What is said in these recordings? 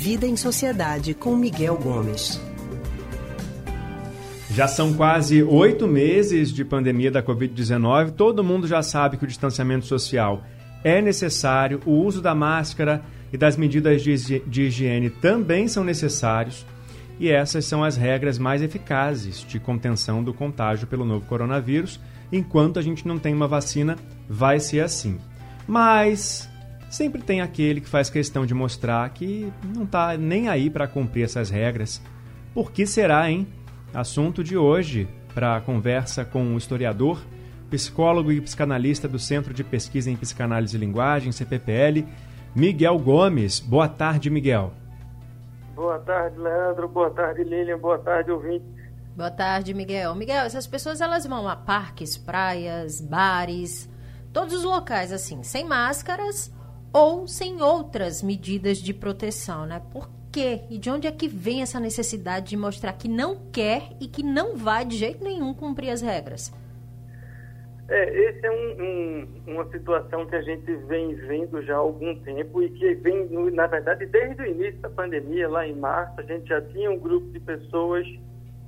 Vida em Sociedade com Miguel Gomes. Já são quase oito meses de pandemia da Covid-19. Todo mundo já sabe que o distanciamento social é necessário, o uso da máscara e das medidas de higiene também são necessários. E essas são as regras mais eficazes de contenção do contágio pelo novo coronavírus. Enquanto a gente não tem uma vacina, vai ser assim. Mas sempre tem aquele que faz questão de mostrar que não está nem aí para cumprir essas regras. Por que será, hein? Assunto de hoje para a conversa com o historiador, psicólogo e psicanalista do Centro de Pesquisa em Psicanálise e Linguagem, CPPL, Miguel Gomes. Boa tarde, Miguel. Boa tarde, Leandro. Boa tarde, Lilian. Boa tarde, ouvinte. Boa tarde, Miguel. Miguel, essas pessoas elas vão a parques, praias, bares, todos os locais assim, sem máscaras ou sem outras medidas de proteção, né? Por quê? E de onde é que vem essa necessidade de mostrar que não quer e que não vai de jeito nenhum cumprir as regras? É, esse é um, um, uma situação que a gente vem vendo já há algum tempo e que vem, na verdade, desde o início da pandemia, lá em março, a gente já tinha um grupo de pessoas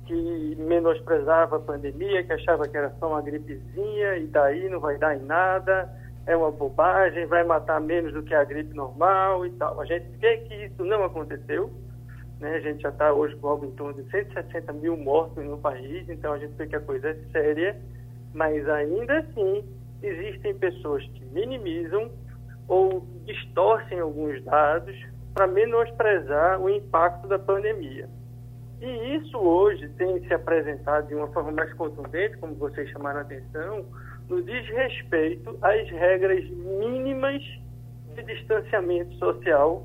que menosprezava a pandemia, que achava que era só uma gripezinha e daí não vai dar em nada, é uma bobagem, vai matar menos do que a gripe normal e tal. A gente vê que isso não aconteceu, né? a gente já está hoje com algo em torno de 160 mil mortos no país, então a gente vê que a coisa é séria mas ainda assim existem pessoas que minimizam ou distorcem alguns dados para menosprezar o impacto da pandemia. E isso hoje tem se apresentado de uma forma mais contundente, como vocês chamaram a atenção, no desrespeito às regras mínimas de distanciamento social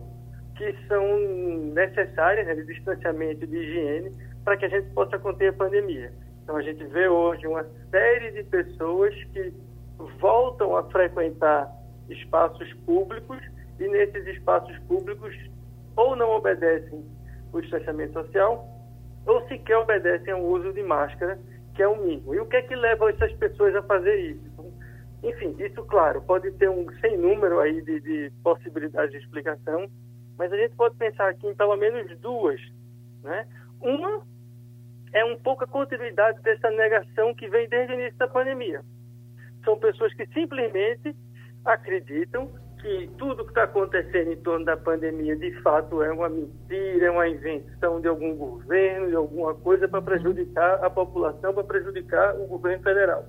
que são necessárias, né, de distanciamento de higiene, para que a gente possa conter a pandemia. Então a gente vê hoje uma série de pessoas que voltam a frequentar espaços públicos e nesses espaços públicos ou não obedecem o distanciamento social ou sequer obedecem ao uso de máscara, que é o mínimo. E o que é que leva essas pessoas a fazer isso? Então, enfim, isso, claro, pode ter um sem número aí de, de possibilidades de explicação, mas a gente pode pensar aqui em pelo menos duas. Né? Uma é um pouco a continuidade dessa negação que vem desde o início da pandemia. São pessoas que simplesmente acreditam que tudo que está acontecendo em torno da pandemia de fato é uma mentira, é uma invenção de algum governo, de alguma coisa para prejudicar a população, para prejudicar o governo federal.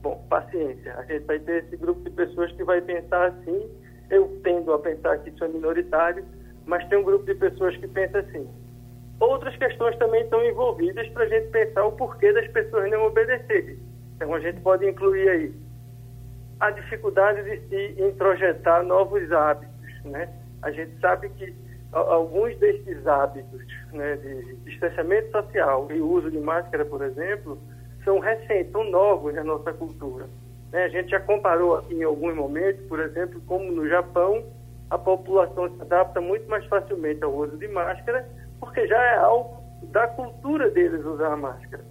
Bom, paciência. A gente vai ter esse grupo de pessoas que vai pensar assim. Eu tendo a pensar que isso é minoritário, mas tem um grupo de pessoas que pensa assim. Outras questões também estão envolvidas para a gente pensar o porquê das pessoas não obedecerem. Então, a gente pode incluir aí a dificuldade de se introjetar novos hábitos. Né? A gente sabe que alguns desses hábitos né, de distanciamento social e uso de máscara, por exemplo, são recentes, são novos na nossa cultura. Né? A gente já comparou aqui em alguns momentos, por exemplo, como no Japão a população se adapta muito mais facilmente ao uso de máscara porque já é algo da cultura deles usar a máscara.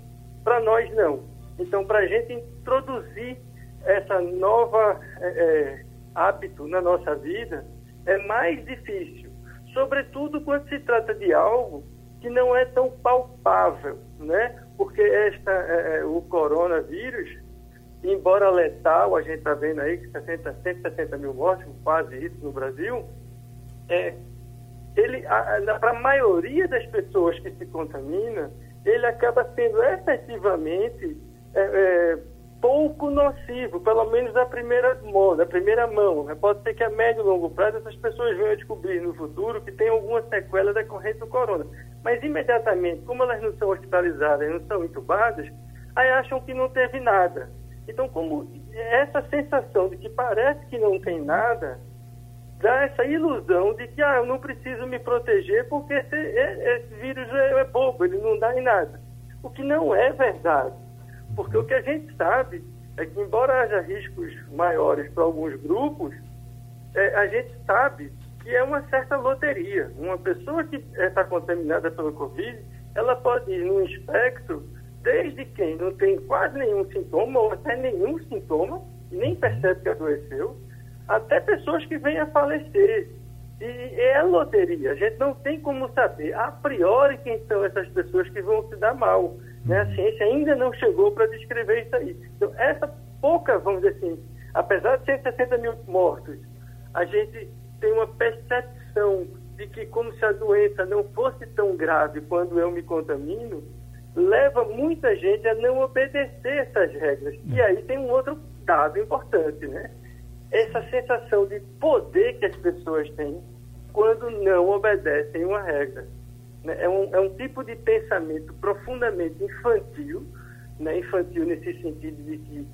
Para nós, não. Então, para a gente introduzir essa nova é, é, hábito na nossa vida, é mais difícil. Sobretudo quando se trata de algo que não é tão palpável, né? Porque esta, é, é o coronavírus, embora letal, a gente está vendo aí que 60, 160 mil mortes, quase isso no Brasil, é, ele, para a maioria das pessoas que se contamina, ele acaba sendo efetivamente é, é, pouco nocivo, pelo menos na primeira mão, primeira mão. Né? Pode ser que a médio e longo prazo essas pessoas venham descobrir no futuro que tem alguma sequela decorrente do corona. Mas imediatamente, como elas não são hospitalizadas, não são entubadas, aí acham que não teve nada. Então, como essa sensação de que parece que não tem nada, dá essa ilusão de que ah, eu não preciso me proteger porque esse, esse vírus é, é bobo, ele não dá em nada. O que não é verdade. Porque o que a gente sabe é que, embora haja riscos maiores para alguns grupos, é, a gente sabe que é uma certa loteria. Uma pessoa que está contaminada pelo Covid, ela pode ir num espectro desde quem não tem quase nenhum sintoma ou até nenhum sintoma, e nem percebe que adoeceu, até pessoas que vêm a falecer. E é loteria, a gente não tem como saber a priori quem são essas pessoas que vão se dar mal. Né? A ciência ainda não chegou para descrever isso aí. Então, essa pouca, vamos dizer assim, apesar de 160 mil mortos, a gente tem uma percepção de que como se a doença não fosse tão grave quando eu me contamino, leva muita gente a não obedecer essas regras. E aí tem um outro dado importante, né? Essa sensação de poder que as pessoas têm quando não obedecem uma regra. Né? É um, é um tipo de pensamento profundamente infantil, né? infantil nesse sentido de que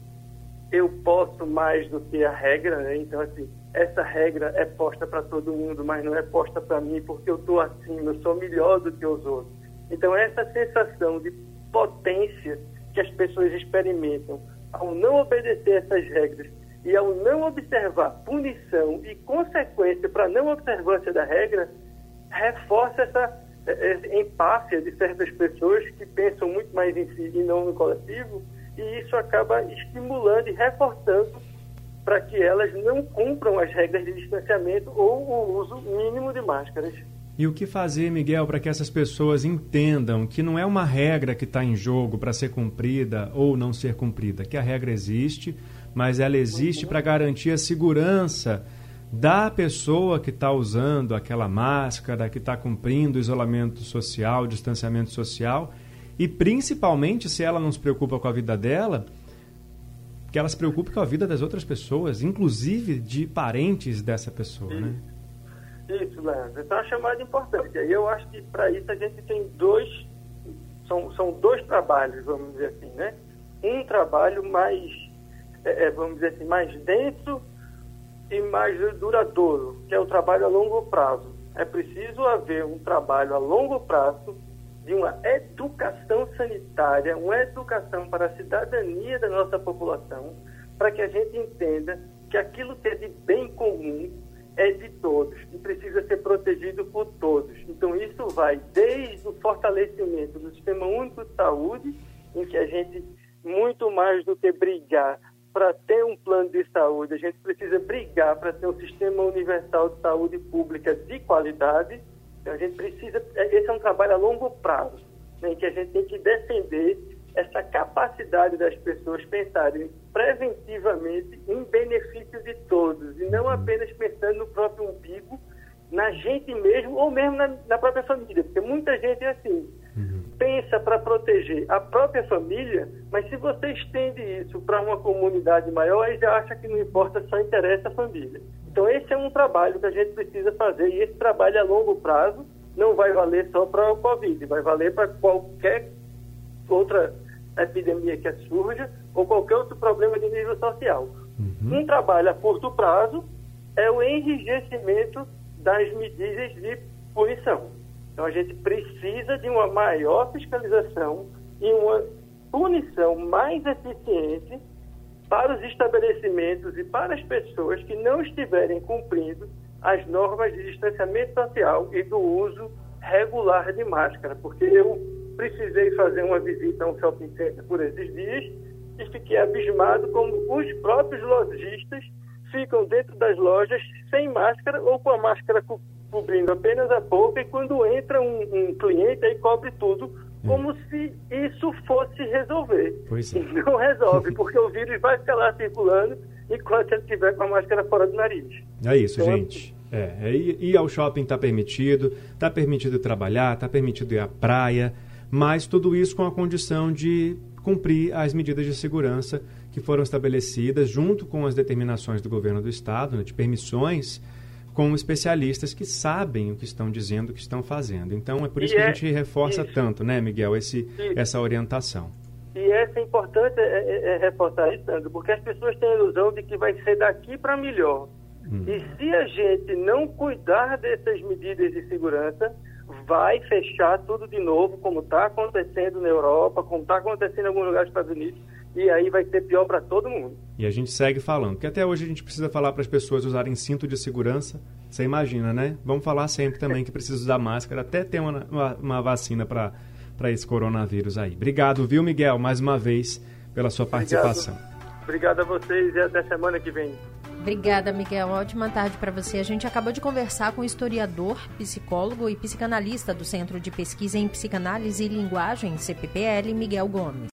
eu posso mais do que a regra, né? então assim, essa regra é posta para todo mundo, mas não é posta para mim porque eu estou acima, eu sou melhor do que os outros. Então essa sensação de potência que as pessoas experimentam ao não obedecer essas regras e ao não observar punição e consequência para não observância da regra, reforça essa, essa empáfia de certas pessoas que pensam muito mais em si e não no coletivo, e isso acaba estimulando e reforçando para que elas não cumpram as regras de distanciamento ou o uso mínimo de máscaras. E o que fazer, Miguel, para que essas pessoas entendam que não é uma regra que está em jogo para ser cumprida ou não ser cumprida, que a regra existe, mas ela existe para garantir a segurança da pessoa que está usando aquela máscara, que está cumprindo o isolamento social, o distanciamento social, e principalmente se ela não se preocupa com a vida dela, que ela se preocupe com a vida das outras pessoas, inclusive de parentes dessa pessoa, isso. né? Isso, Leandro. Então, é uma chamada importante. Aí eu acho que para isso a gente tem dois, são, são dois trabalhos, vamos dizer assim, né? Um trabalho mais é, é, vamos dizer assim, mais denso e mais duradouro, que é o trabalho a longo prazo. É preciso haver um trabalho a longo prazo de uma educação sanitária, uma educação para a cidadania da nossa população, para que a gente entenda que aquilo que é de bem comum é de todos e precisa ser protegido por todos. Então, isso vai desde o fortalecimento do Sistema Único de Saúde, em que a gente, muito mais do que brigar para ter um plano de saúde, a gente precisa brigar para ter um sistema universal de saúde pública de qualidade. Então, a gente precisa. É, esse é um trabalho a longo prazo, né, em que a gente tem que defender essa capacidade das pessoas pensarem preventivamente em benefício de todos, e não apenas pensando no próprio umbigo, na gente mesmo, ou mesmo na, na própria família, porque muita gente é assim pensa para proteger a própria família, mas se você estende isso para uma comunidade maior, aí já acha que não importa, só interessa a família. Então esse é um trabalho que a gente precisa fazer e esse trabalho a longo prazo não vai valer só para o Covid, vai valer para qualquer outra epidemia que surja ou qualquer outro problema de nível social. Uhum. Um trabalho a curto prazo é o enrijecimento das medidas de punição. Então a gente precisa de uma maior fiscalização e uma punição mais eficiente para os estabelecimentos e para as pessoas que não estiverem cumprindo as normas de distanciamento social e do uso regular de máscara, porque eu precisei fazer uma visita a um shopping center por esses dias e fiquei abismado como os próprios lojistas ficam dentro das lojas sem máscara ou com a máscara cobrindo apenas a boca e quando entra um, um cliente aí cobre tudo como hum. se isso fosse resolver. Pois é. Não resolve, porque o vírus vai ficar lá circulando enquanto ele estiver com a máscara fora do nariz. É isso, então, gente. É, é, ir ao shopping está permitido, está permitido trabalhar, está permitido ir à praia, mas tudo isso com a condição de cumprir as medidas de segurança que foram estabelecidas junto com as determinações do governo do estado, né, de permissões com especialistas que sabem o que estão dizendo, o que estão fazendo. Então é por isso e que é, a gente reforça isso. tanto, né, Miguel, esse, essa orientação. E essa é importante é, é, é reforçar isso, Sandro, porque as pessoas têm a ilusão de que vai ser daqui para melhor. Hum. E se a gente não cuidar dessas medidas de segurança, vai fechar tudo de novo, como está acontecendo na Europa, como está acontecendo em alguns lugares dos Estados Unidos e aí vai ser pior para todo mundo. E a gente segue falando, porque até hoje a gente precisa falar para as pessoas usarem cinto de segurança. Você imagina, né? Vamos falar sempre também que precisa usar máscara, até ter uma, uma, uma vacina para esse coronavírus aí. Obrigado, viu, Miguel, mais uma vez, pela sua participação. Obrigado, Obrigado a vocês e até semana que vem. Obrigada, Miguel. Ótima tarde para você. A gente acabou de conversar com o historiador, psicólogo e psicanalista do Centro de Pesquisa em Psicanálise e Linguagem, CPPL, Miguel Gomes.